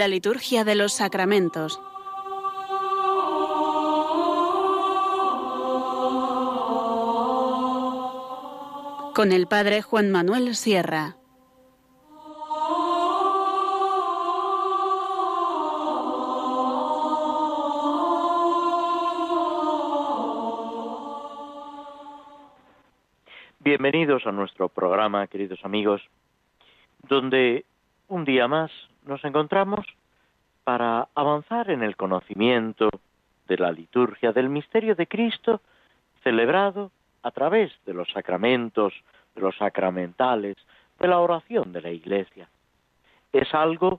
La liturgia de los sacramentos. Con el Padre Juan Manuel Sierra. Bienvenidos a nuestro programa, queridos amigos, donde un día más nos encontramos para avanzar en el conocimiento de la liturgia del misterio de Cristo celebrado a través de los sacramentos, de los sacramentales, de la oración de la Iglesia. Es algo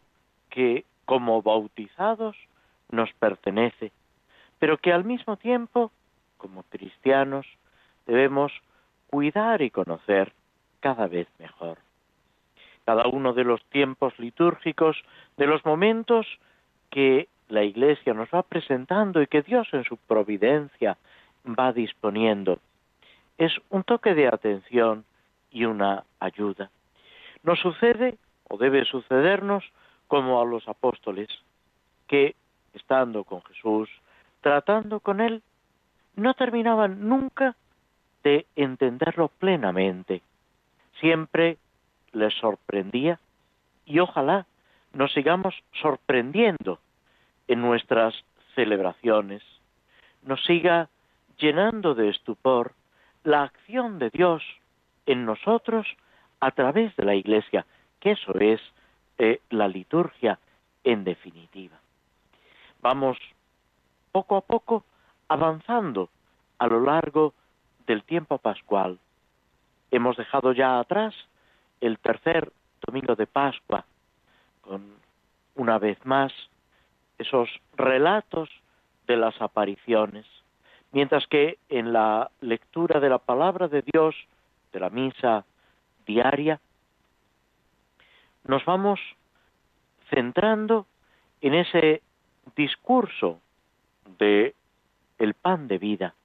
que como bautizados nos pertenece, pero que al mismo tiempo, como cristianos, debemos cuidar y conocer cada vez mejor cada uno de los tiempos litúrgicos, de los momentos que la Iglesia nos va presentando y que Dios en su providencia va disponiendo. Es un toque de atención y una ayuda. Nos sucede, o debe sucedernos, como a los apóstoles, que, estando con Jesús, tratando con Él, no terminaban nunca de entenderlo plenamente. Siempre les sorprendía y ojalá nos sigamos sorprendiendo en nuestras celebraciones, nos siga llenando de estupor la acción de Dios en nosotros a través de la Iglesia, que eso es eh, la liturgia en definitiva. Vamos poco a poco avanzando a lo largo del tiempo pascual. Hemos dejado ya atrás el tercer domingo de Pascua, con una vez más esos relatos de las apariciones, mientras que en la lectura de la palabra de Dios, de la misa diaria, nos vamos centrando en ese discurso de el pan de vida,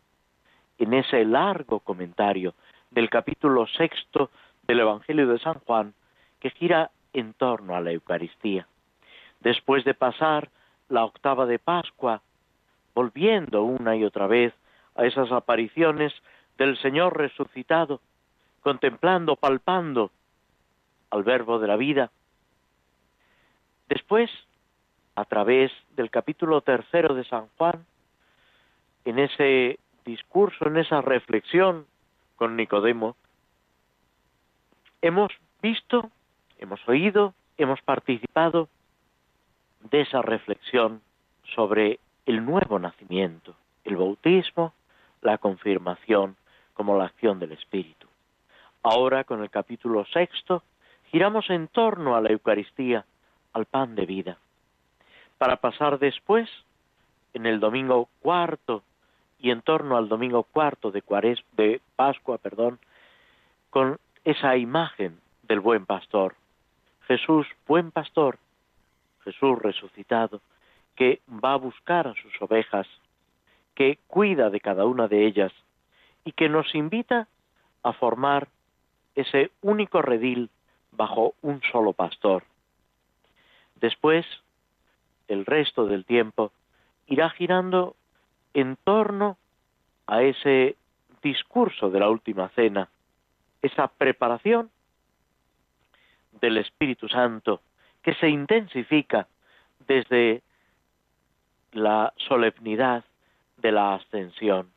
en ese largo comentario del capítulo sexto del Evangelio de San Juan que gira en torno a la Eucaristía. Después de pasar la octava de Pascua, volviendo una y otra vez a esas apariciones del Señor resucitado, contemplando, palpando al verbo de la vida. Después, a través del capítulo tercero de San Juan, en ese discurso, en esa reflexión con Nicodemo, hemos visto, hemos oído, hemos participado de esa reflexión sobre el nuevo nacimiento, el bautismo, la confirmación como la acción del Espíritu. Ahora, con el capítulo sexto, giramos en torno a la Eucaristía, al pan de vida, para pasar después, en el domingo cuarto y en torno al domingo cuarto de, Cuares, de Pascua, perdón, con esa imagen del buen pastor. Jesús, buen pastor, Jesús resucitado, que va a buscar a sus ovejas, que cuida de cada una de ellas y que nos invita a formar ese único redil bajo un solo pastor. Después, el resto del tiempo irá girando en torno a ese discurso de la última cena, esa preparación del Espíritu Santo que se intensifica desde la solemnidad de la ascensión.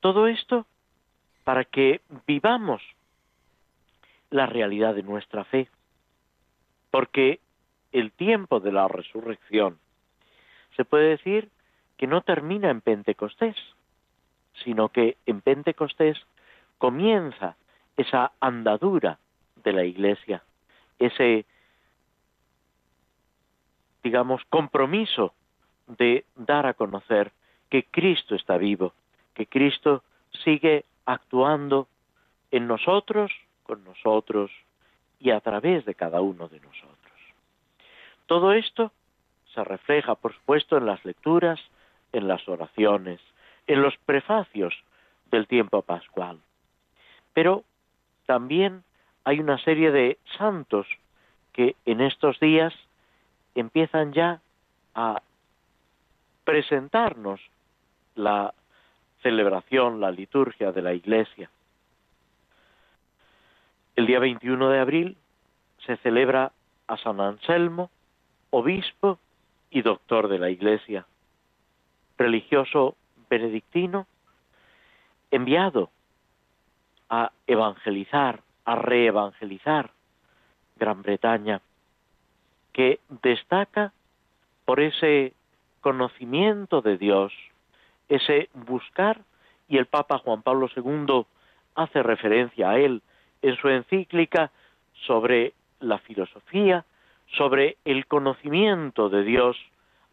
Todo esto para que vivamos la realidad de nuestra fe, porque el tiempo de la resurrección se puede decir que no termina en Pentecostés, sino que en Pentecostés comienza esa andadura de la Iglesia, ese, digamos, compromiso de dar a conocer que Cristo está vivo, que Cristo sigue actuando en nosotros, con nosotros y a través de cada uno de nosotros. Todo esto se refleja, por supuesto, en las lecturas, en las oraciones, en los prefacios del tiempo pascual. Pero también hay una serie de santos que en estos días empiezan ya a presentarnos la celebración, la liturgia de la Iglesia. El día 21 de abril se celebra a San Anselmo, obispo y doctor de la Iglesia, religioso benedictino, enviado a evangelizar, a reevangelizar Gran Bretaña, que destaca por ese conocimiento de Dios, ese buscar, y el Papa Juan Pablo II hace referencia a él en su encíclica sobre la filosofía, sobre el conocimiento de Dios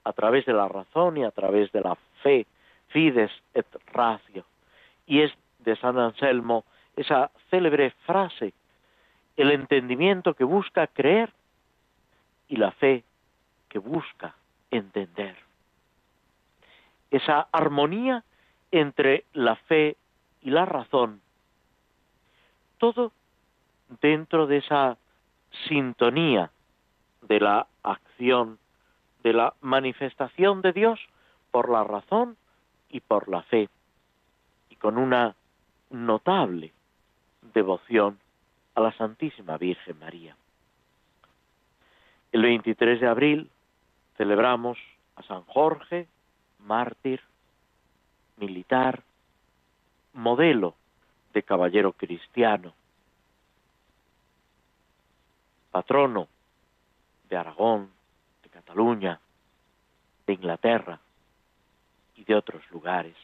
a través de la razón y a través de la fe, fides et ratio. Y es de San Anselmo esa célebre frase, el entendimiento que busca creer y la fe que busca entender. Esa armonía entre la fe y la razón, todo dentro de esa sintonía de la acción, de la manifestación de Dios por la razón y por la fe, y con una notable devoción a la Santísima Virgen María. El 23 de abril celebramos a San Jorge, mártir, militar, modelo de caballero cristiano, patrono de Aragón, de Cataluña, de Inglaterra y de otros lugares,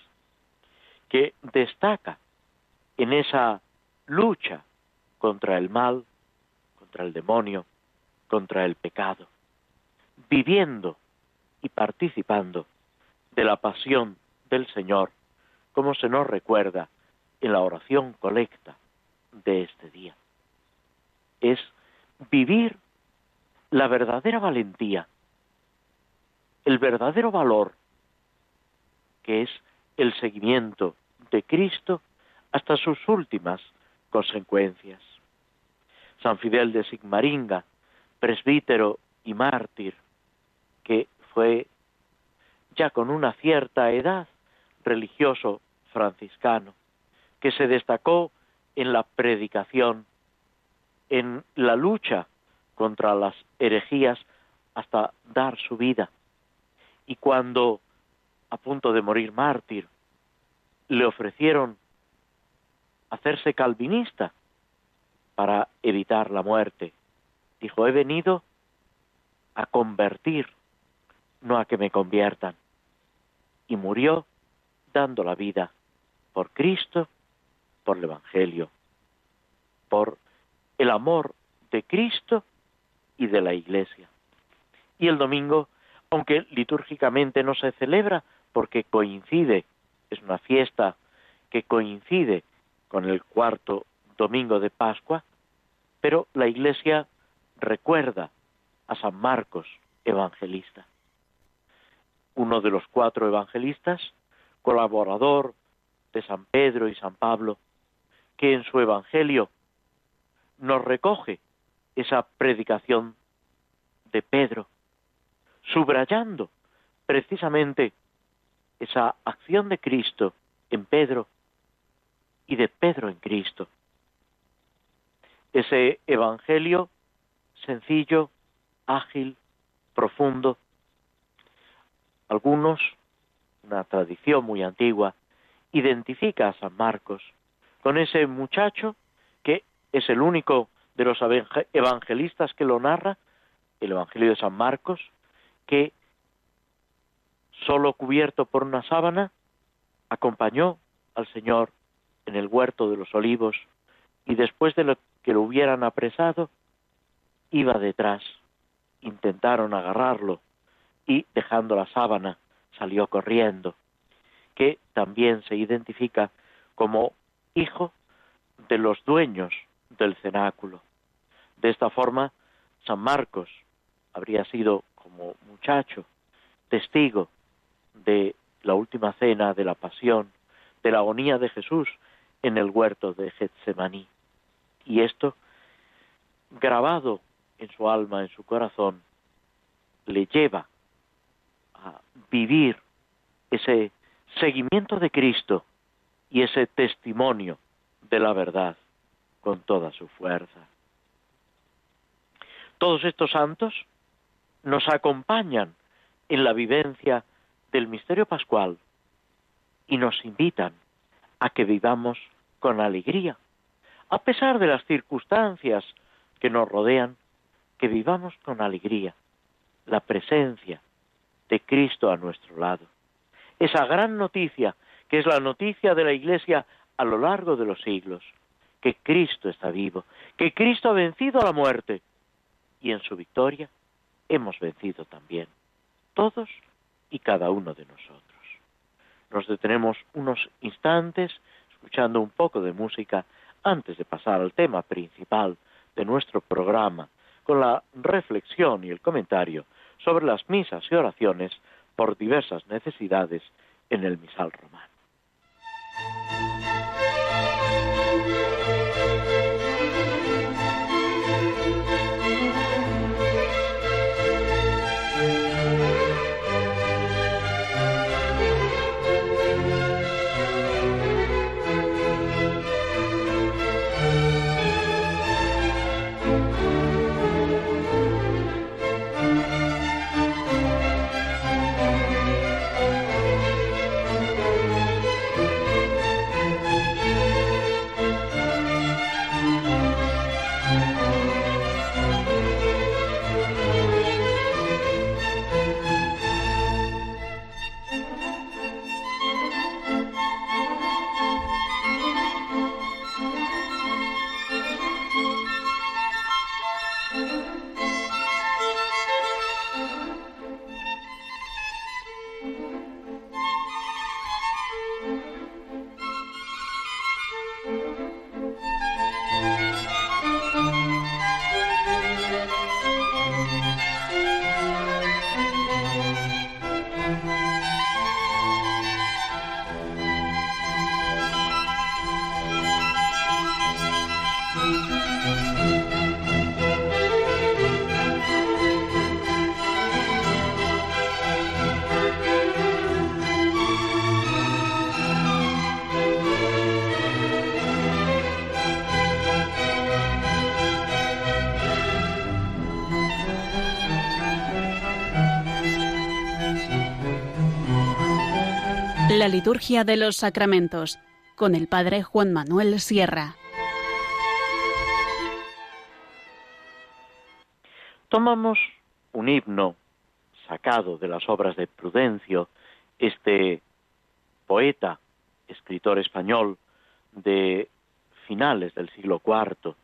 que destaca en esa lucha contra el mal, contra el demonio, contra el pecado, viviendo y participando de la pasión del Señor, como se nos recuerda en la oración colecta de este día. Es vivir la verdadera valentía, el verdadero valor, que es el seguimiento de Cristo hasta sus últimas consecuencias. San Fidel de Sigmaringa, presbítero y mártir, que fue ya con una cierta edad religioso franciscano, que se destacó en la predicación, en la lucha contra las herejías hasta dar su vida. Y cuando, a punto de morir mártir, le ofrecieron hacerse calvinista para evitar la muerte. Dijo, he venido a convertir, no a que me conviertan. Y murió dando la vida por Cristo, por el Evangelio, por el amor de Cristo y de la Iglesia. Y el domingo, aunque litúrgicamente no se celebra porque coincide, es una fiesta que coincide con el cuarto domingo de Pascua, pero la Iglesia recuerda a San Marcos, evangelista, uno de los cuatro evangelistas, colaborador de San Pedro y San Pablo, que en su Evangelio nos recoge esa predicación de Pedro, subrayando precisamente esa acción de Cristo en Pedro y de Pedro en Cristo. Ese Evangelio sencillo, ágil, profundo. Algunos, una tradición muy antigua, identifica a San Marcos con ese muchacho que es el único de los evangelistas que lo narra, el Evangelio de San Marcos, que solo cubierto por una sábana acompañó al Señor en el huerto de los olivos y después de lo que lo hubieran apresado, iba detrás. Intentaron agarrarlo y dejando la sábana salió corriendo, que también se identifica como hijo de los dueños del cenáculo. De esta forma, San Marcos habría sido como muchacho testigo de la última cena, de la pasión, de la agonía de Jesús en el huerto de Getsemaní. Y esto, grabado en su alma, en su corazón, le lleva a vivir ese seguimiento de Cristo y ese testimonio de la verdad con toda su fuerza. Todos estos santos nos acompañan en la vivencia del misterio pascual y nos invitan a que vivamos con alegría, a pesar de las circunstancias que nos rodean, que vivamos con alegría la presencia de Cristo a nuestro lado. Esa gran noticia, que es la noticia de la Iglesia a lo largo de los siglos, que Cristo está vivo, que Cristo ha vencido a la muerte y en su victoria hemos vencido también, todos y cada uno de nosotros. Nos detenemos unos instantes escuchando un poco de música antes de pasar al tema principal de nuestro programa, con la reflexión y el comentario sobre las misas y oraciones por diversas necesidades en el misal romano. Liturgia de los sacramentos con el Padre Juan Manuel Sierra. Tomamos un himno sacado de las obras de Prudencio, este poeta, escritor español de finales del siglo IV,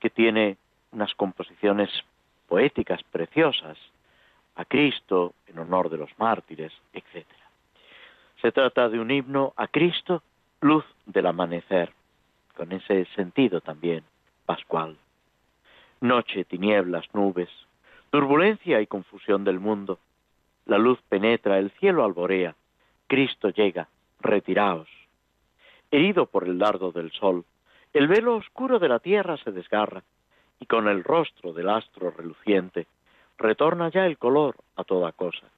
que tiene unas composiciones poéticas preciosas a Cristo en honor de los mártires, etc. Se trata de un himno a Cristo, luz del amanecer, con ese sentido también pascual. Noche, tinieblas, nubes, turbulencia y confusión del mundo. La luz penetra, el cielo alborea, Cristo llega, retiraos. Herido por el dardo del sol, el velo oscuro de la tierra se desgarra, y con el rostro del astro reluciente retorna ya el color a toda cosa.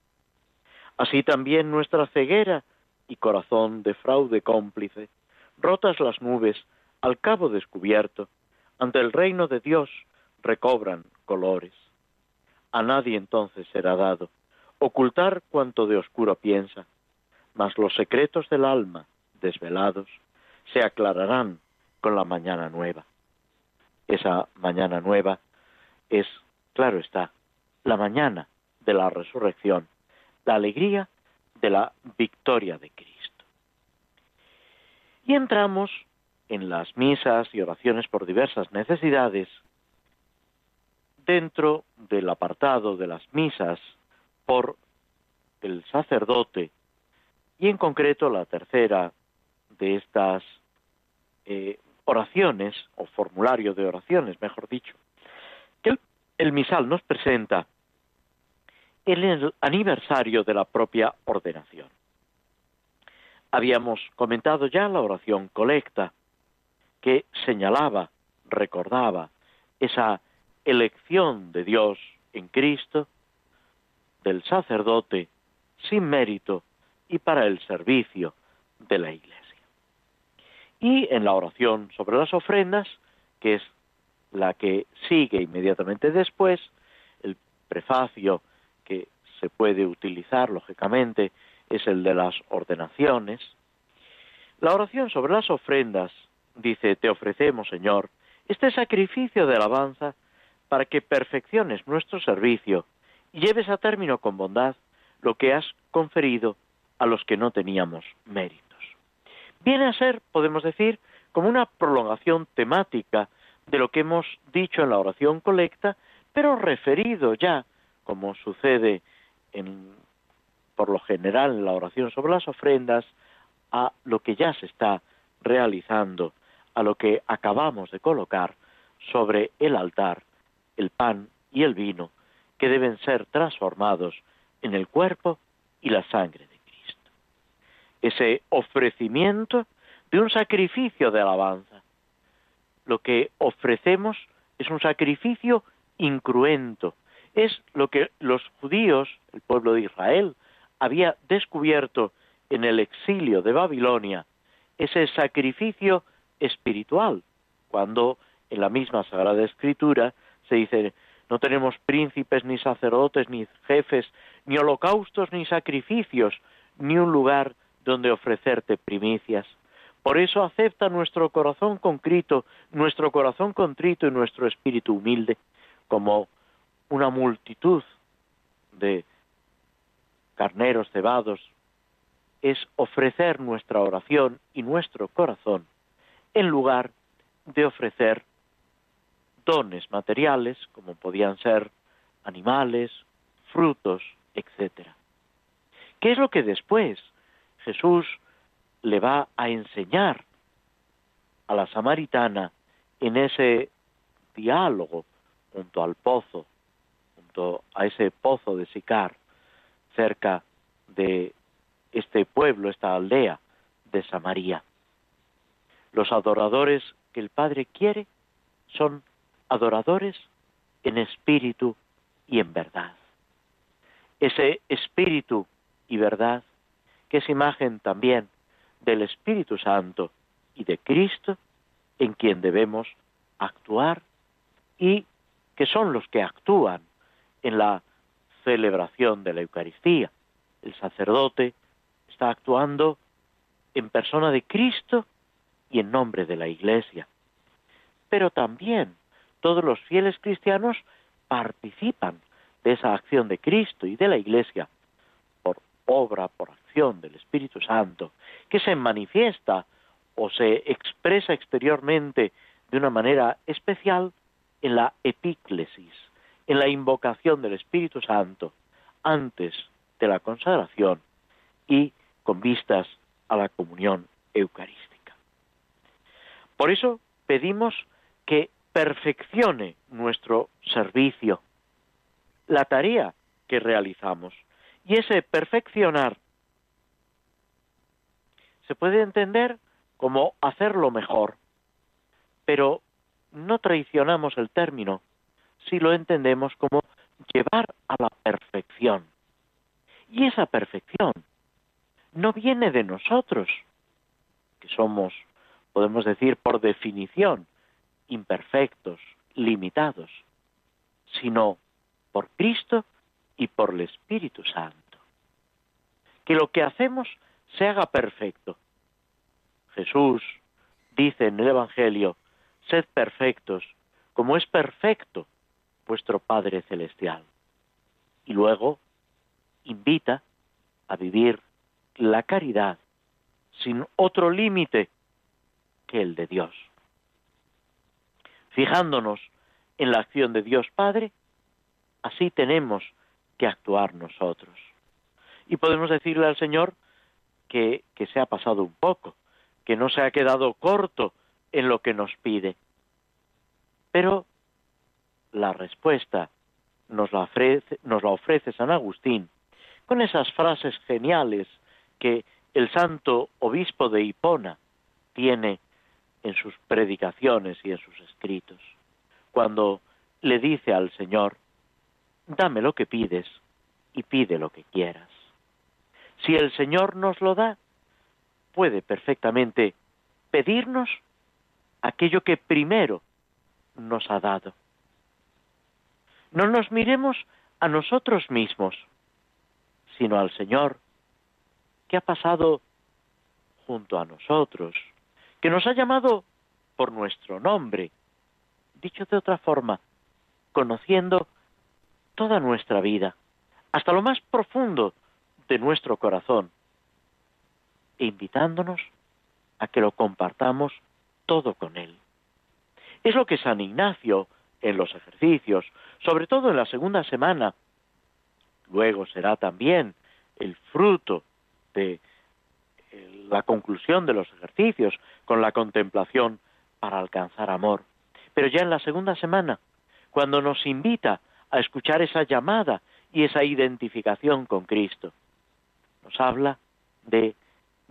Así también nuestra ceguera y corazón de fraude cómplice, rotas las nubes, al cabo descubierto, ante el reino de Dios recobran colores. A nadie entonces será dado ocultar cuanto de oscuro piensa, mas los secretos del alma, desvelados, se aclararán con la mañana nueva. Esa mañana nueva es, claro está, la mañana de la resurrección, la alegría de la victoria de Cristo. Y entramos en las misas y oraciones por diversas necesidades dentro del apartado de las misas por el sacerdote y en concreto la tercera de estas eh, oraciones o formulario de oraciones, mejor dicho, que el misal nos presenta el aniversario de la propia ordenación. Habíamos comentado ya la oración colecta, que señalaba, recordaba esa elección de Dios en Cristo del sacerdote sin mérito y para el servicio de la Iglesia. Y en la oración sobre las ofrendas, que es la que sigue inmediatamente después, el prefacio se puede utilizar, lógicamente, es el de las ordenaciones. La oración sobre las ofrendas dice, te ofrecemos, Señor, este sacrificio de alabanza para que perfecciones nuestro servicio y lleves a término con bondad lo que has conferido a los que no teníamos méritos. Viene a ser, podemos decir, como una prolongación temática de lo que hemos dicho en la oración colecta, pero referido ya, como sucede en, por lo general en la oración sobre las ofrendas, a lo que ya se está realizando, a lo que acabamos de colocar sobre el altar, el pan y el vino, que deben ser transformados en el cuerpo y la sangre de Cristo. Ese ofrecimiento de un sacrificio de alabanza. Lo que ofrecemos es un sacrificio incruento. Es lo que los judíos, el pueblo de Israel, había descubierto en el exilio de Babilonia, ese sacrificio espiritual, cuando en la misma Sagrada Escritura se dice no tenemos príncipes, ni sacerdotes, ni jefes, ni holocaustos, ni sacrificios, ni un lugar donde ofrecerte primicias. Por eso acepta nuestro corazón contrito, nuestro corazón contrito y nuestro espíritu humilde, como una multitud de carneros cebados, es ofrecer nuestra oración y nuestro corazón en lugar de ofrecer dones materiales, como podían ser animales, frutos, etc. ¿Qué es lo que después Jesús le va a enseñar a la samaritana en ese diálogo junto al pozo, a ese pozo de Sicar, cerca de este pueblo, esta aldea de Samaria? Los adoradores que el Padre quiere son adoradores en espíritu y en verdad. Ese espíritu y verdad, que es imagen también del Espíritu Santo y de Cristo, en quien debemos actuar y que son los que actúan en la celebración de la Eucaristía. El sacerdote está actuando en persona de Cristo y en nombre de la Iglesia. Pero también todos los fieles cristianos participan de esa acción de Cristo y de la Iglesia por obra, por acción del Espíritu Santo, que se manifiesta o se expresa exteriormente de una manera especial en la epíclesis, en la invocación del Espíritu Santo antes de la consagración y con vistas a la comunión eucarística. Por eso pedimos que perfeccione nuestro servicio, la tarea que realizamos. Y ese perfeccionar se puede entender como hacerlo mejor, pero no traicionamos el término si lo entendemos como llevar a la perfección. Y esa perfección no viene de nosotros, que somos, podemos decir, por definición, imperfectos, limitados, sino por Cristo y por el Espíritu Santo. Que lo que hacemos se haga perfecto. Jesús dice en el Evangelio, sed perfectos, como es perfecto vuestro Padre Celestial. Y luego invita a vivir la caridad sin otro límite que el de Dios fijándonos en la acción de Dios Padre, así tenemos que actuar nosotros. Y podemos decirle al Señor que, que se ha pasado un poco, que no se ha quedado corto en lo que nos pide. Pero la respuesta nos la ofrece, nos la ofrece San Agustín con esas frases geniales que el santo obispo de Hipona tiene en sus predicaciones y en sus escritos, cuando le dice al Señor, dame lo que pides y pide lo que quieras. Si el Señor nos lo da, puede perfectamente pedirnos aquello que primero nos ha dado. No nos miremos a nosotros mismos, sino al Señor, que ha pasado junto a nosotros, que nos ha llamado por nuestro nombre, dicho de otra forma, conociendo toda nuestra vida, hasta lo más profundo de nuestro corazón, e invitándonos a que lo compartamos todo con Él. Es lo que San Ignacio en los ejercicios, sobre todo en la segunda semana, luego será también el fruto de eh, la conclusión de los ejercicios con la contemplación para alcanzar amor. Pero ya en la segunda semana, cuando nos invita a escuchar esa llamada y esa identificación con Cristo, nos habla de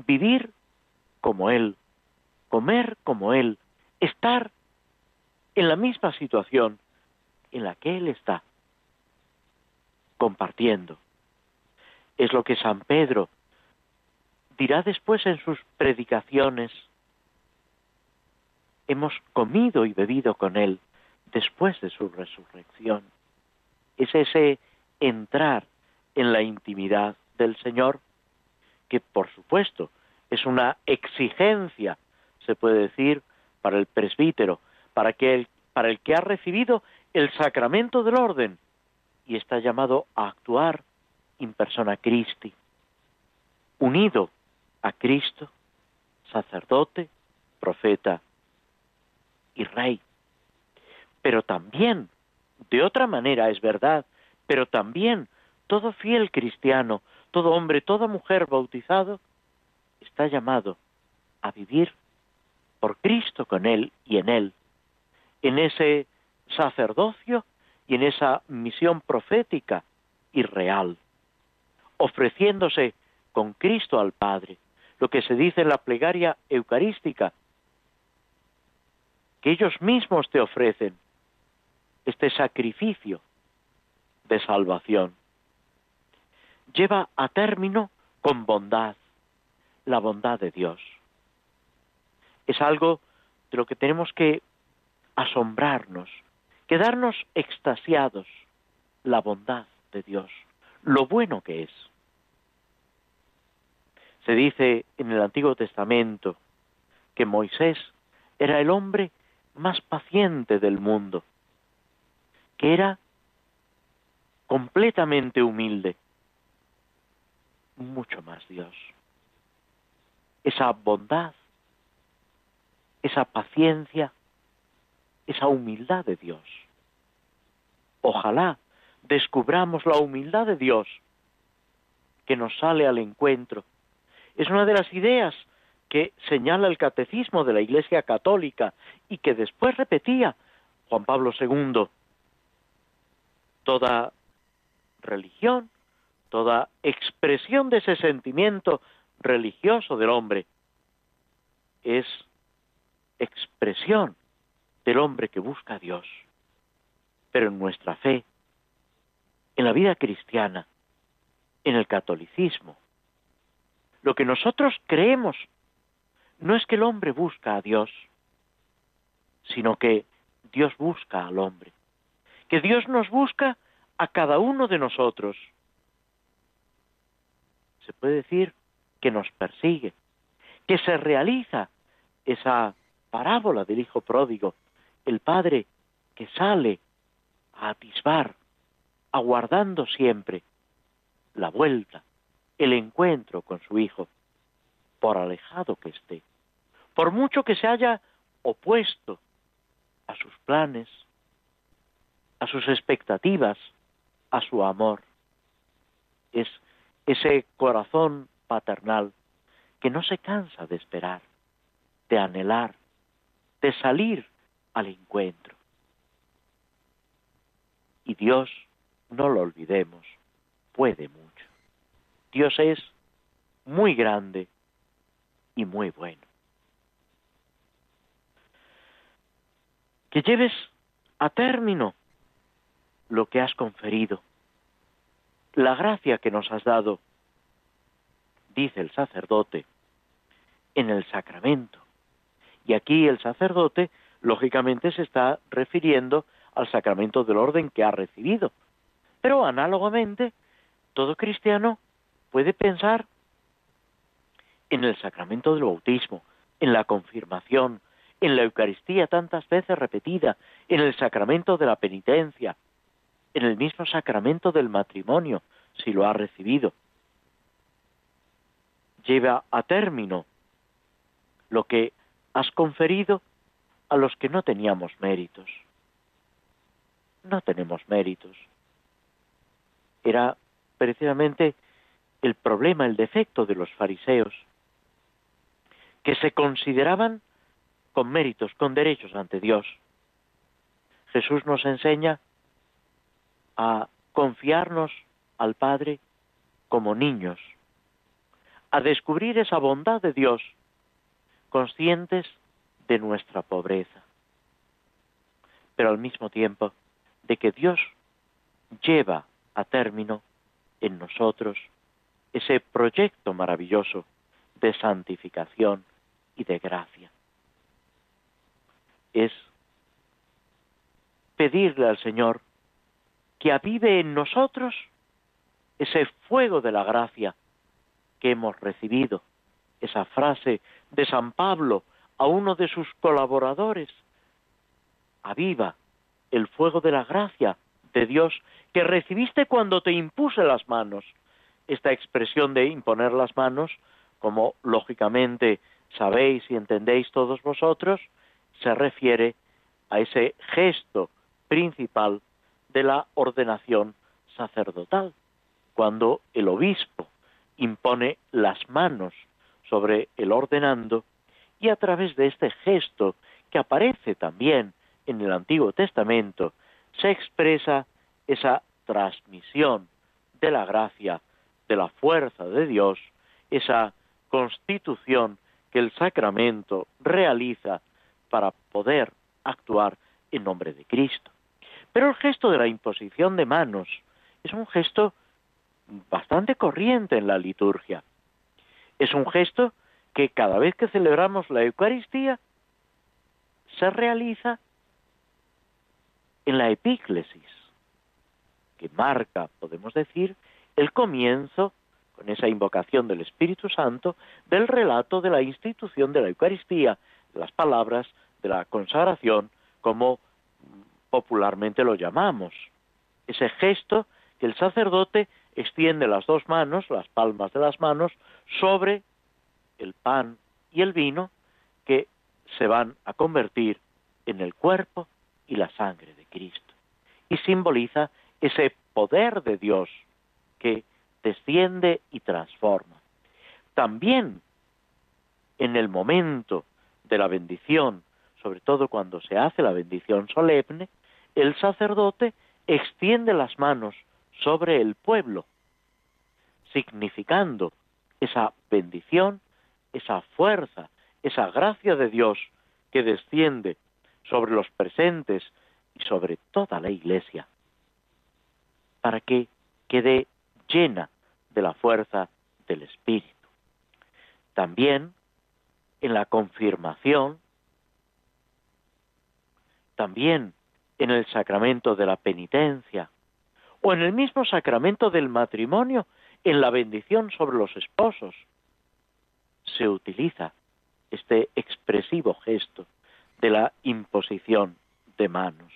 vivir como Él, comer como Él, estar en la misma situación en la que Él está, compartiendo. Es lo que San Pedro dirá después en sus predicaciones. Hemos comido y bebido con Él después de su resurrección. Es ese entrar en la intimidad del Señor que, por supuesto, es una exigencia, se puede decir, para el presbítero, para, que el, para el que ha recibido el sacramento del orden y está llamado a actuar in persona Christi, unido a Cristo, sacerdote, profeta y rey. Pero también, de otra manera es verdad, pero también todo fiel cristiano, todo hombre, toda mujer bautizado, está llamado a vivir por Cristo con Él y en Él, en ese sacerdocio y en esa misión profética y real, ofreciéndose con Cristo al Padre, lo que se dice en la plegaria eucarística, que ellos mismos te ofrecen este sacrificio de salvación. Lleva a término con bondad la bondad de Dios. Es algo de lo que tenemos que asombrarnos, quedarnos extasiados, la bondad de Dios, lo bueno que es. Se dice en el Antiguo Testamento que Moisés era el hombre más paciente del mundo, que era completamente humilde, mucho más Dios. Esa bondad, esa paciencia, esa humildad de Dios. Ojalá descubramos la humildad de Dios que nos sale al encuentro. Es una de las ideas que señala el catecismo de la Iglesia Católica y que después repetía Juan Pablo II. Toda religión, toda expresión de ese sentimiento religioso del hombre es expresión del hombre que busca a Dios. Pero en nuestra fe, en la vida cristiana, en el catolicismo, lo que nosotros creemos no es que el hombre busca a Dios, sino que Dios busca al hombre, que Dios nos busca a cada uno de nosotros. Se puede decir que nos persigue, que se realiza esa parábola del Hijo pródigo, el Padre que sale a atisbar, aguardando siempre la vuelta, el encuentro con su Hijo, por alejado que esté, por mucho que se haya opuesto a sus planes, a sus expectativas, a su amor. Es ese corazón paternal que no se cansa de esperar, de anhelar, de salir al encuentro. Y Dios, no lo olvidemos, puede mucho. Dios es muy grande y muy bueno. Que lleves a término lo que has conferido, la gracia que nos has dado, dice el sacerdote, en el sacramento. Y aquí el sacerdote, lógicamente, se está refiriendo al sacramento del orden que ha recibido. Pero análogamente, todo cristiano puede pensar en el sacramento del bautismo, en la confirmación, en la Eucaristía tantas veces repetida, en el sacramento de la penitencia, en el mismo sacramento del matrimonio, si lo ha recibido. Lleva a término lo que has conferido a los que no teníamos méritos. No tenemos méritos. Era precisamente el problema, el defecto de los fariseos, que se consideraban con méritos, con derechos ante Dios. Jesús nos enseña a confiarnos al Padre como niños, a descubrir esa bondad de Dios, conscientes de nuestra pobreza, pero al mismo tiempo de que Dios lleva a término en nosotros ese proyecto maravilloso de santificación y de gracia. Es pedirle al Señor que avive en nosotros ese fuego de la gracia que hemos recibido, esa frase de San Pablo a uno de sus colaboradores, aviva el fuego de la gracia de Dios que recibiste cuando te impuse las manos. Esta expresión de imponer las manos, como lógicamente sabéis y entendéis todos vosotros, se refiere a ese gesto principal de la ordenación sacerdotal, cuando el obispo impone las manos sobre el ordenando y a través de este gesto que aparece también en el Antiguo Testamento se expresa esa transmisión de la gracia, de la fuerza de Dios, esa constitución que el sacramento realiza para poder actuar en nombre de Cristo. Pero el gesto de la imposición de manos es un gesto bastante corriente en la liturgia. Es un gesto que cada vez que celebramos la Eucaristía se realiza en la epíclesis, que marca, podemos decir, el comienzo, con esa invocación del Espíritu Santo, del relato de la institución de la Eucaristía, las palabras de la consagración, como popularmente lo llamamos. Ese gesto que el sacerdote extiende las dos manos, las palmas de las manos, sobre el pan y el vino que se van a convertir en el cuerpo y la sangre de Cristo. Y simboliza ese poder de Dios que desciende y transforma. También en el momento de la bendición, sobre todo cuando se hace la bendición solemne, el sacerdote extiende las manos sobre el pueblo, significando esa bendición esa fuerza, esa gracia de Dios que desciende sobre los presentes y sobre toda la Iglesia, para que quede llena de la fuerza del Espíritu. También en la confirmación, también en el sacramento de la penitencia, o en el mismo sacramento del matrimonio, en la bendición sobre los esposos, se utiliza este expresivo gesto de la imposición de manos.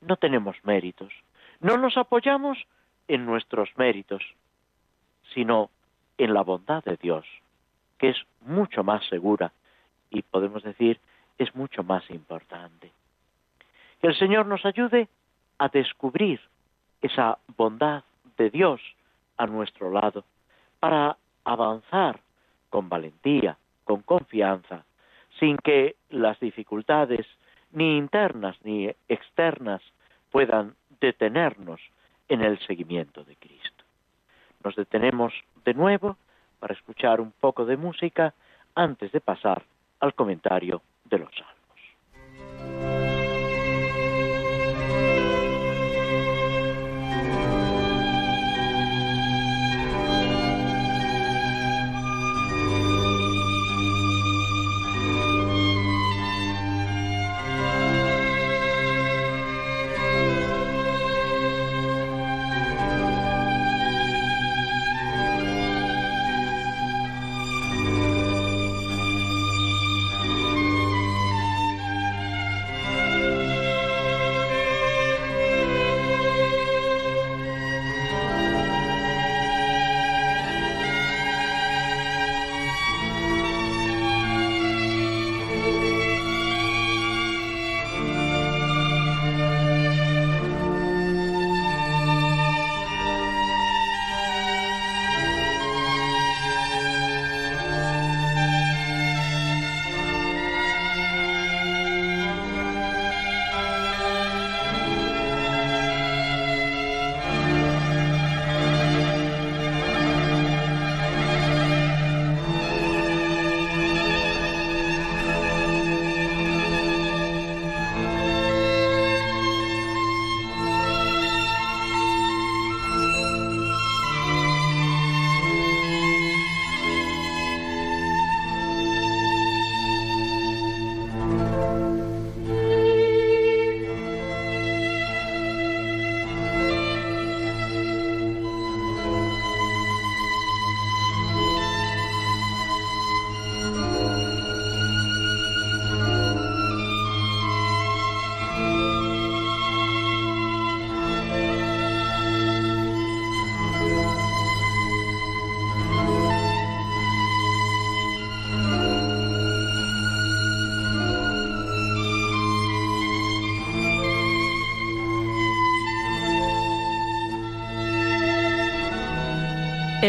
No tenemos méritos, no nos apoyamos en nuestros méritos, sino en la bondad de Dios, que es mucho más segura y podemos decir es mucho más importante. Que el Señor nos ayude a descubrir esa bondad de Dios a nuestro lado para avanzar con valentía, con confianza, sin que las dificultades, ni internas ni externas, puedan detenernos en el seguimiento de Cristo. Nos detenemos de nuevo para escuchar un poco de música antes de pasar al comentario de los salmos.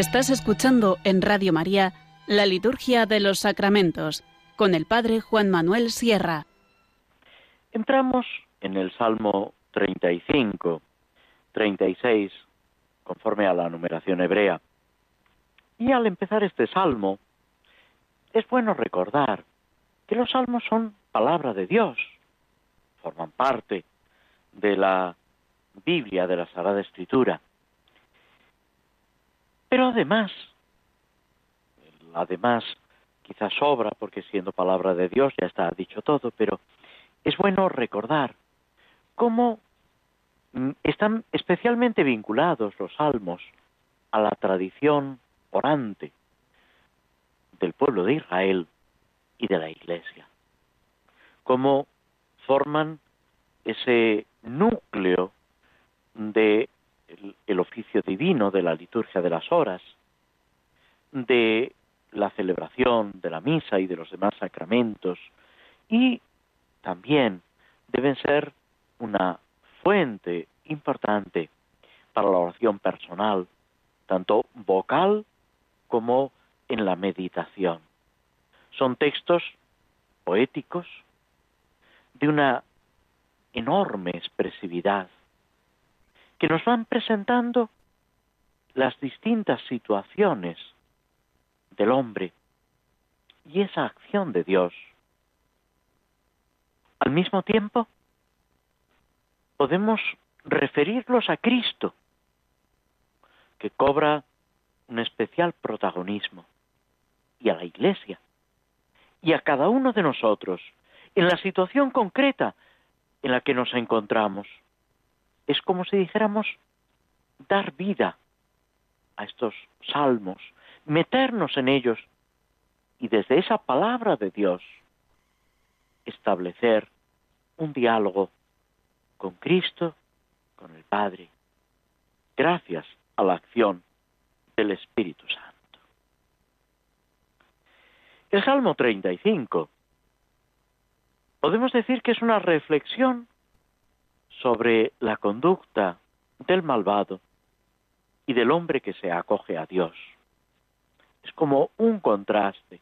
Estás escuchando en Radio María la Liturgia de los Sacramentos con el Padre Juan Manuel Sierra. Entramos en el Salmo 35, 36, conforme a la numeración hebrea. Y al empezar este salmo, es bueno recordar que los salmos son palabra de Dios, forman parte de la Biblia, de la Sagrada Escritura. Pero además, además quizás sobra porque siendo palabra de Dios ya está dicho todo, pero es bueno recordar cómo mm, están especialmente vinculados los salmos a la tradición orante del pueblo de Israel y de la Iglesia. Cómo forman ese núcleo de el, oficio divino de la liturgia de las horas, de la celebración de la misa y de los demás sacramentos, y también deben ser una fuente importante para la oración personal, tanto vocal como en la meditación. Son textos poéticos de una enorme expresividad que nos van presentando las distintas situaciones del hombre y esa acción de Dios. Al mismo tiempo, podemos referirlos a Cristo, que cobra un especial protagonismo, y a la Iglesia, y a cada uno de nosotros, en la situación concreta en la que nos encontramos es como si dijéramos dar vida a estos salmos, meternos en ellos y desde esa palabra de Dios establecer un diálogo con Cristo, con el Padre, gracias a la acción del Espíritu Santo. El Salmo 35 podemos decir que es una reflexión sobre la conducta del malvado y del hombre que se acoge a Dios. Es como un contraste.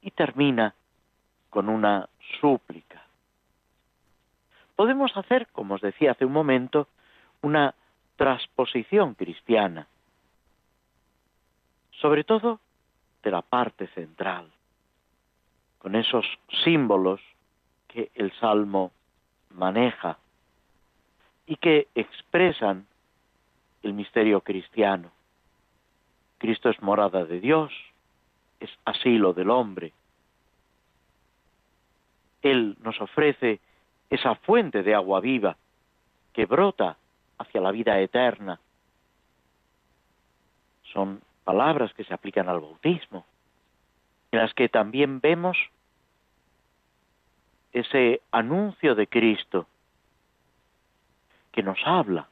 Y termina con una súplica. Podemos hacer, como os decía hace un momento, una transposición cristiana, sobre todo de la parte central, con esos símbolos que el Salmo maneja y que expresan el misterio cristiano. Cristo es morada de Dios, es asilo del hombre. Él nos ofrece esa fuente de agua viva que brota hacia la vida eterna. Son palabras que se aplican al bautismo, en las que también vemos ese anuncio de Cristo que nos habla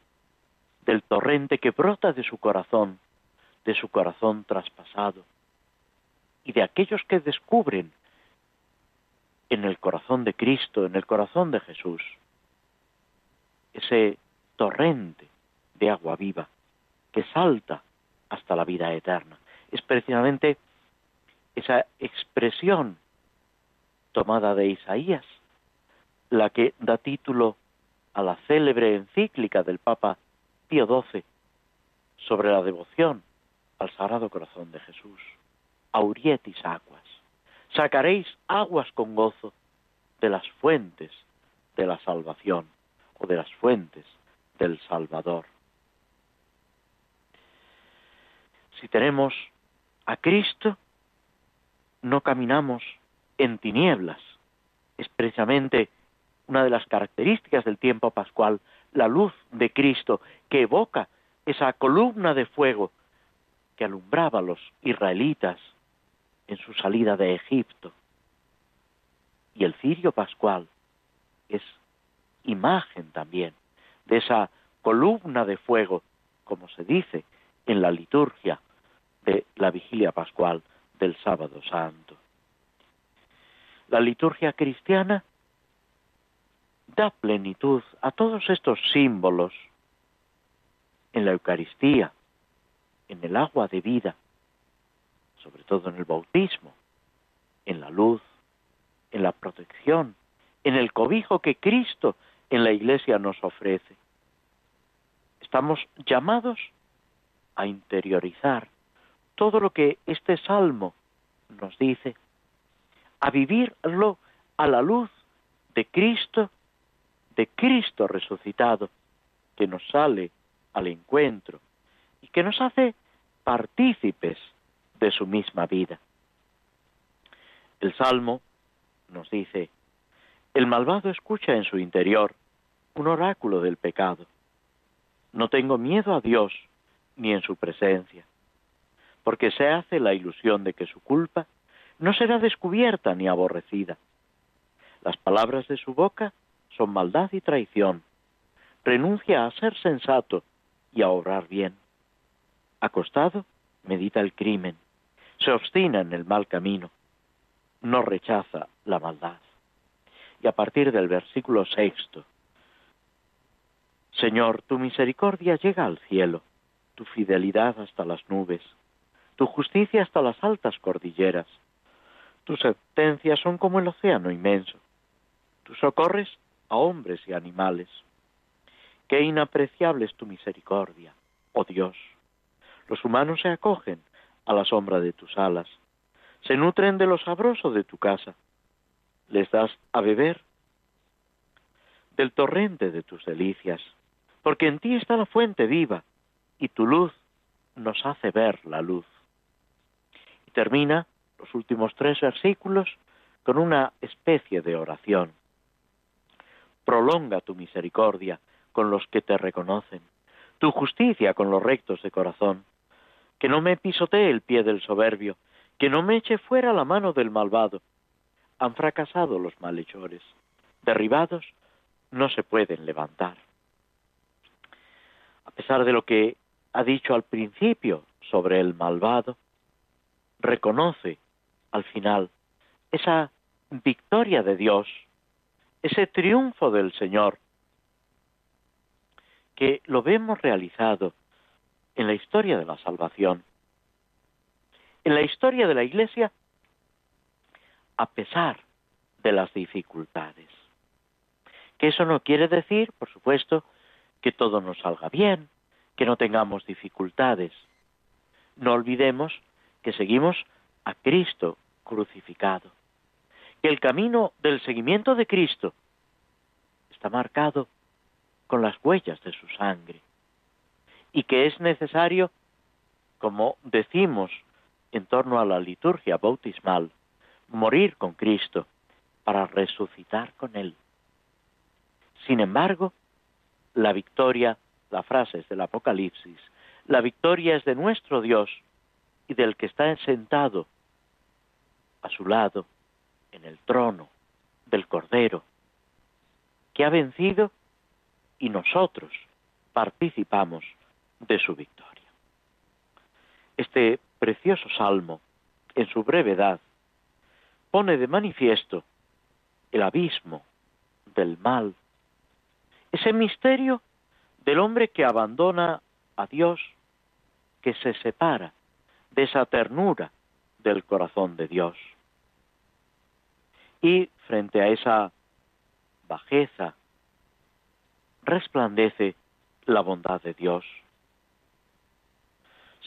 del torrente que brota de su corazón, de su corazón traspasado, y de aquellos que descubren en el corazón de Cristo, en el corazón de Jesús, ese torrente de agua viva que salta hasta la vida eterna. Es precisamente esa expresión tomada de Isaías, la que da título a la célebre encíclica del Papa Pío XII sobre la devoción al Sagrado Corazón de Jesús. Aurietis aguas. Sacaréis aguas con gozo de las fuentes de la salvación o de las fuentes del Salvador. Si tenemos a Cristo, no caminamos en tinieblas. Es precisamente una de las características del tiempo pascual, la luz de Cristo que evoca esa columna de fuego que alumbraba a los israelitas en su salida de Egipto. Y el cirio pascual es imagen también de esa columna de fuego, como se dice en la liturgia de la vigilia pascual del sábado santo. La liturgia cristiana da plenitud a todos estos símbolos en la Eucaristía, en el agua de vida, sobre todo en el bautismo, en la luz, en la protección, en el cobijo que Cristo en la Iglesia nos ofrece. Estamos llamados a interiorizar todo lo que este salmo nos dice, a vivirlo a la luz de Cristo, de Cristo resucitado, que nos sale al encuentro y que nos hace partícipes de su misma vida. El Salmo nos dice, el malvado escucha en su interior un oráculo del pecado. No tengo miedo a Dios ni en su presencia, porque se hace la ilusión de que su culpa no será descubierta ni aborrecida. Las palabras de su boca son maldad y traición. Renuncia a ser sensato y a obrar bien. Acostado, medita el crimen. Se obstina en el mal camino. No rechaza la maldad. Y a partir del versículo sexto, Señor, tu misericordia llega al cielo, tu fidelidad hasta las nubes, tu justicia hasta las altas cordilleras. Tus sentencias son como el océano inmenso. Tú socorres a hombres y animales. Qué inapreciable es tu misericordia, oh Dios. Los humanos se acogen a la sombra de tus alas, se nutren de lo sabroso de tu casa, les das a beber del torrente de tus delicias, porque en ti está la fuente viva, y tu luz nos hace ver la luz. Y termina los últimos tres versículos con una especie de oración. Prolonga tu misericordia con los que te reconocen, tu justicia con los rectos de corazón, que no me pisotee el pie del soberbio, que no me eche fuera la mano del malvado. Han fracasado los malhechores, derribados no se pueden levantar. A pesar de lo que ha dicho al principio sobre el malvado, reconoce al final esa victoria de Dios, ese triunfo del Señor, que lo vemos realizado en la historia de la salvación, en la historia de la Iglesia, a pesar de las dificultades. Que eso no quiere decir, por supuesto, que todo nos salga bien, que no tengamos dificultades. No olvidemos que seguimos a Cristo crucificado, que el camino del seguimiento de Cristo está marcado con las huellas de su sangre y que es necesario, como decimos en torno a la liturgia bautismal, morir con Cristo para resucitar con Él. Sin embargo, la victoria, la frase es del Apocalipsis, la victoria es de nuestro Dios y del que está sentado a su lado en el trono del Cordero, que ha vencido y nosotros participamos de su victoria. Este precioso salmo, en su brevedad, pone de manifiesto el abismo del mal, ese misterio del hombre que abandona a Dios, que se separa de esa ternura del corazón de Dios. Y frente a esa bajeza, resplandece la bondad de Dios.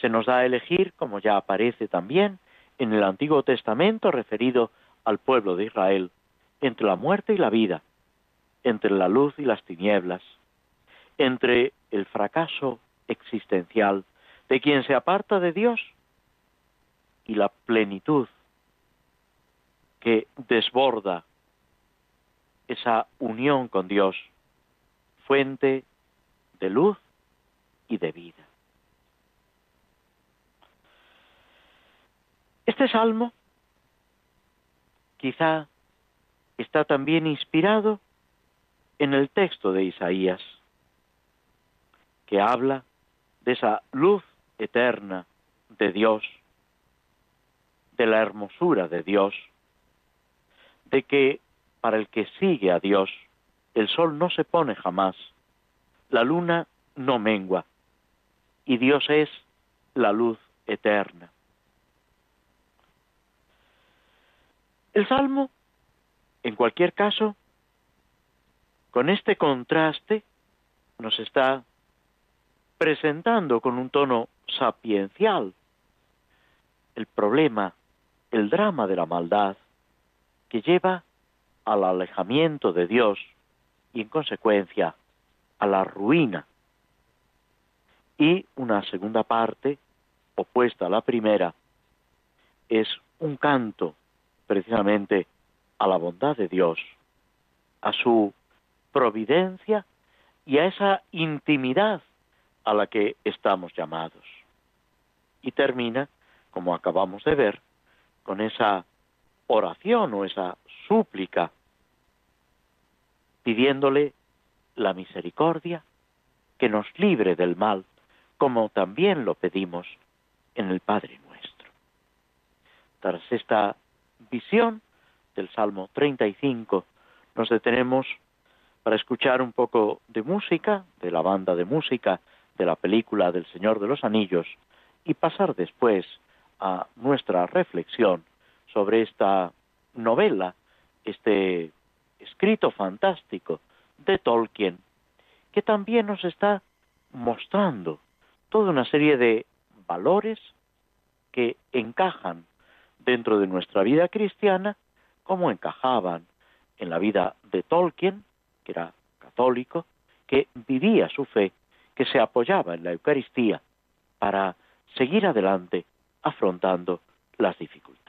Se nos da a elegir, como ya aparece también en el Antiguo Testamento referido al pueblo de Israel, entre la muerte y la vida, entre la luz y las tinieblas, entre el fracaso existencial de quien se aparta de Dios y la plenitud que desborda esa unión con Dios, fuente de luz y de vida. Este salmo quizá está también inspirado en el texto de Isaías, que habla de esa luz eterna de Dios, de la hermosura de Dios, de que para el que sigue a Dios, el sol no se pone jamás, la luna no mengua, y Dios es la luz eterna. El Salmo, en cualquier caso, con este contraste, nos está presentando con un tono sapiencial el problema, el drama de la maldad que lleva al alejamiento de Dios y en consecuencia a la ruina. Y una segunda parte, opuesta a la primera, es un canto precisamente a la bondad de Dios, a su providencia y a esa intimidad a la que estamos llamados. Y termina, como acabamos de ver, con esa oración o esa súplica pidiéndole la misericordia que nos libre del mal, como también lo pedimos en el Padre nuestro. Tras esta visión del Salmo 35, nos detenemos para escuchar un poco de música, de la banda de música de la película del Señor de los Anillos, y pasar después a nuestra reflexión sobre esta novela, este escrito fantástico de Tolkien, que también nos está mostrando toda una serie de valores que encajan dentro de nuestra vida cristiana como encajaban en la vida de Tolkien, que era católico, que vivía su fe, que se apoyaba en la Eucaristía para seguir adelante afrontando las dificultades.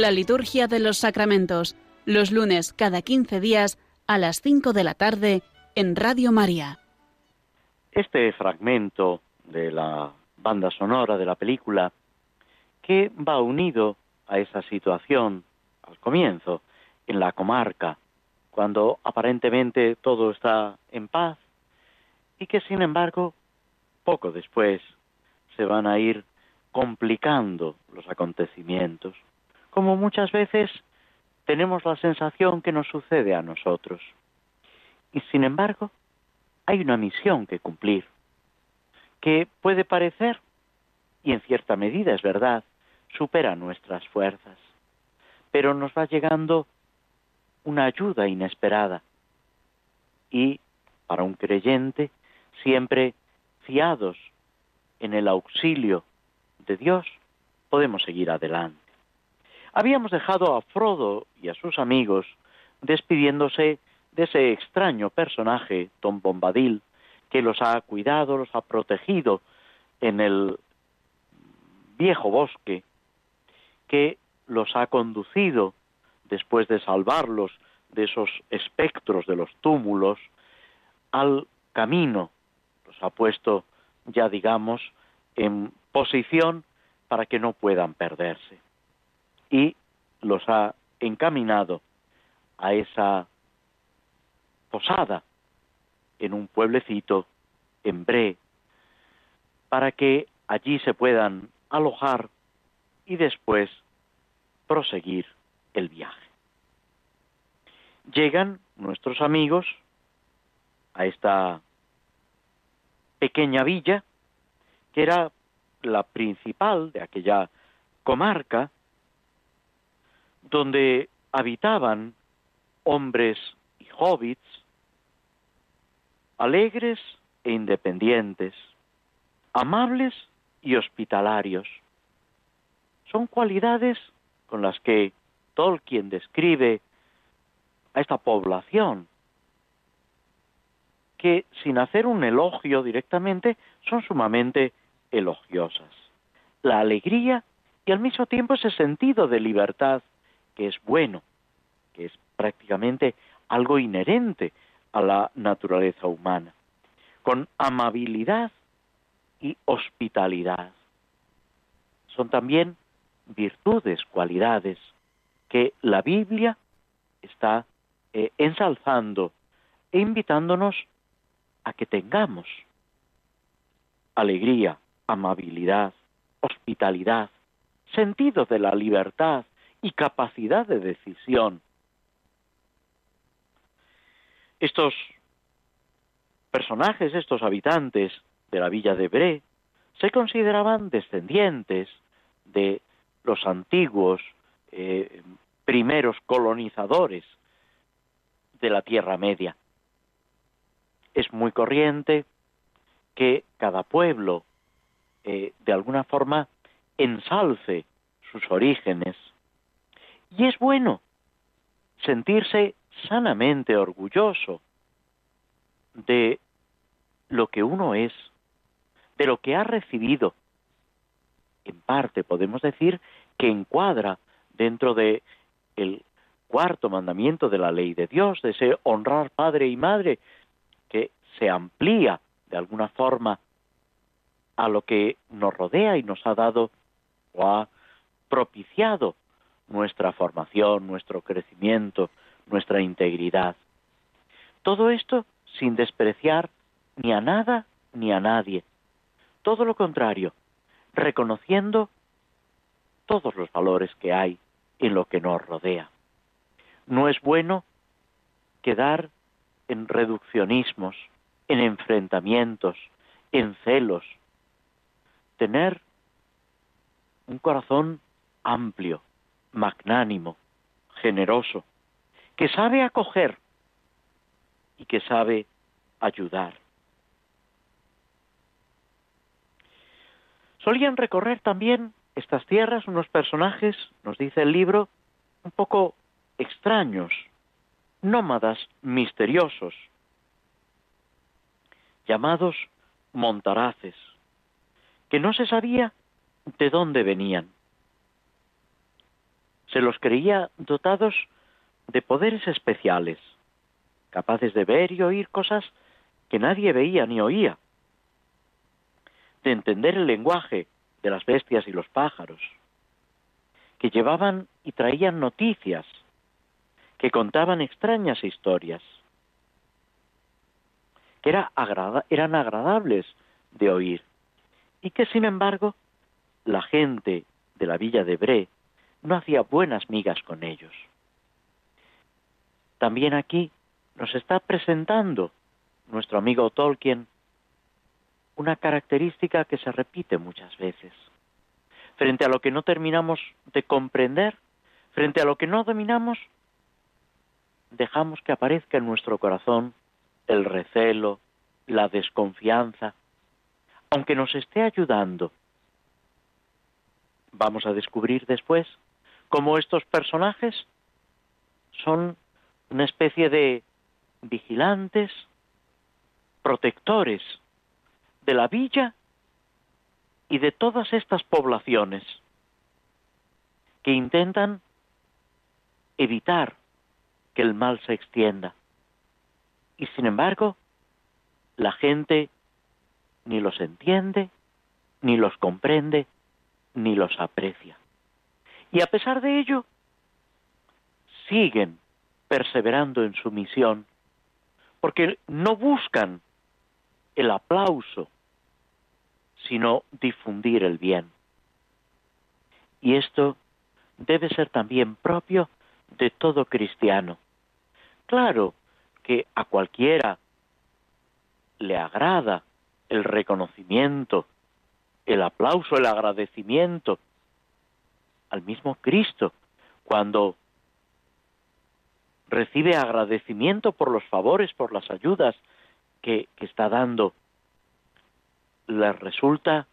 La liturgia de los sacramentos, los lunes cada 15 días a las 5 de la tarde en Radio María. Este fragmento de la banda sonora de la película, que va unido a esa situación al comienzo, en la comarca, cuando aparentemente todo está en paz y que sin embargo poco después se van a ir complicando los acontecimientos como muchas veces tenemos la sensación que nos sucede a nosotros. Y sin embargo, hay una misión que cumplir, que puede parecer, y en cierta medida es verdad, supera nuestras fuerzas, pero nos va llegando una ayuda inesperada. Y para un creyente, siempre fiados en el auxilio de Dios, podemos seguir adelante. Habíamos dejado a Frodo y a sus amigos despidiéndose de ese extraño personaje, Tom Bombadil, que los ha cuidado, los ha protegido en el viejo bosque, que los ha conducido, después de salvarlos de esos espectros de los túmulos al camino. Los ha puesto ya, digamos, en posición para que no puedan perderse. Y los ha encaminado a esa posada en un pueblecito, en Bre, para que allí se puedan alojar y después proseguir el viaje. Llegan nuestros amigos a esta pequeña villa, que era la principal de aquella comarca, donde habitaban hombres y hobbits, alegres e independientes, amables y hospitalarios. Son cualidades con las que Tolkien describe a esta población, que sin hacer un elogio directamente son sumamente elogiosas. La alegría y al mismo tiempo ese sentido de libertad que es bueno, que es prácticamente algo inherente a la naturaleza humana, con amabilidad y hospitalidad. Son también virtudes, cualidades que la Biblia está eh, ensalzando e invitándonos a que tengamos alegría, amabilidad, hospitalidad, sentido de la libertad y capacidad de decisión. Estos personajes, estos habitantes de la villa de Bre, se consideraban descendientes de los antiguos eh, primeros colonizadores de la Tierra Media. Es muy corriente que cada pueblo eh, de alguna forma ensalce sus orígenes. Y es bueno sentirse sanamente orgulloso de lo que uno es, de lo que ha recibido. En parte podemos decir que encuadra dentro de el cuarto mandamiento de la ley de Dios, de ese honrar padre y madre, que se amplía de alguna forma a lo que nos rodea y nos ha dado o ha propiciado nuestra formación, nuestro crecimiento, nuestra integridad. Todo esto sin despreciar ni a nada ni a nadie. Todo lo contrario, reconociendo todos los valores que hay en lo que nos rodea. No es bueno quedar en reduccionismos, en enfrentamientos, en celos, tener un corazón amplio, magnánimo, generoso, que sabe acoger y que sabe ayudar. Solían recorrer también estas tierras unos personajes, nos dice el libro, un poco extraños, nómadas misteriosos, llamados montaraces, que no se sabía de dónde venían. Se los creía dotados de poderes especiales, capaces de ver y oír cosas que nadie veía ni oía, de entender el lenguaje de las bestias y los pájaros, que llevaban y traían noticias, que contaban extrañas historias, que era eran agradables de oír y que sin embargo la gente de la villa de Bre no hacía buenas migas con ellos. También aquí nos está presentando nuestro amigo Tolkien una característica que se repite muchas veces. Frente a lo que no terminamos de comprender, frente a lo que no dominamos, dejamos que aparezca en nuestro corazón el recelo, la desconfianza, aunque nos esté ayudando. Vamos a descubrir después cómo estos personajes son una especie de vigilantes, protectores de la villa y de todas estas poblaciones que intentan evitar que el mal se extienda. Y sin embargo, la gente ni los entiende, ni los comprende, ni los aprecia. Y a pesar de ello, siguen perseverando en su misión, porque no buscan el aplauso, sino difundir el bien. Y esto debe ser también propio de todo cristiano. Claro que a cualquiera le agrada el reconocimiento, el aplauso, el agradecimiento al mismo Cristo cuando recibe agradecimiento por los favores, por las ayudas que, que está dando, le resulta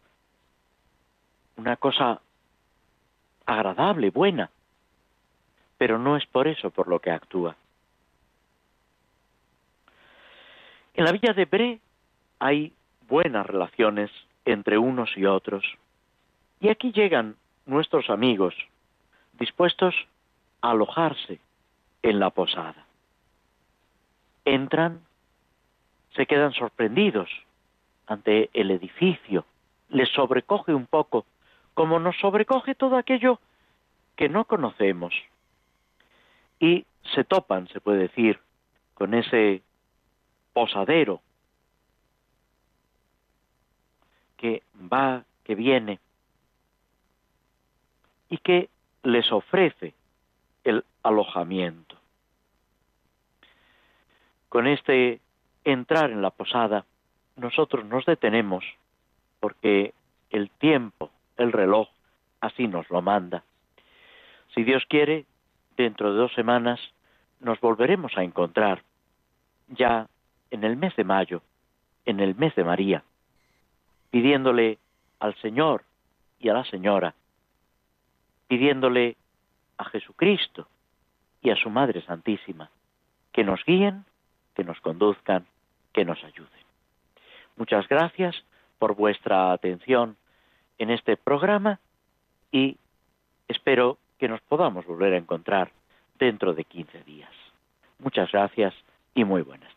una cosa agradable, buena, pero no es por eso por lo que actúa. En la villa de Bre hay buenas relaciones entre unos y otros. Y aquí llegan nuestros amigos, dispuestos a alojarse en la posada. Entran, se quedan sorprendidos ante el edificio, les sobrecoge un poco, como nos sobrecoge todo aquello que no conocemos. Y se topan, se puede decir, con ese posadero que va, que viene, y que les ofrece el alojamiento. Con este entrar en la posada, nosotros nos detenemos porque el tiempo, el reloj, así nos lo manda. Si Dios quiere, dentro de dos semanas nos volveremos a encontrar, ya en el mes de mayo, en el mes de María, pidiéndole al Señor y a la Señora, pidiéndole a Jesucristo y a su Madre Santísima, que nos guíen, que nos conduzcan, que nos ayuden. Muchas gracias por vuestra atención en este programa y espero que nos podamos volver a encontrar dentro de 15 días. Muchas gracias y muy buenas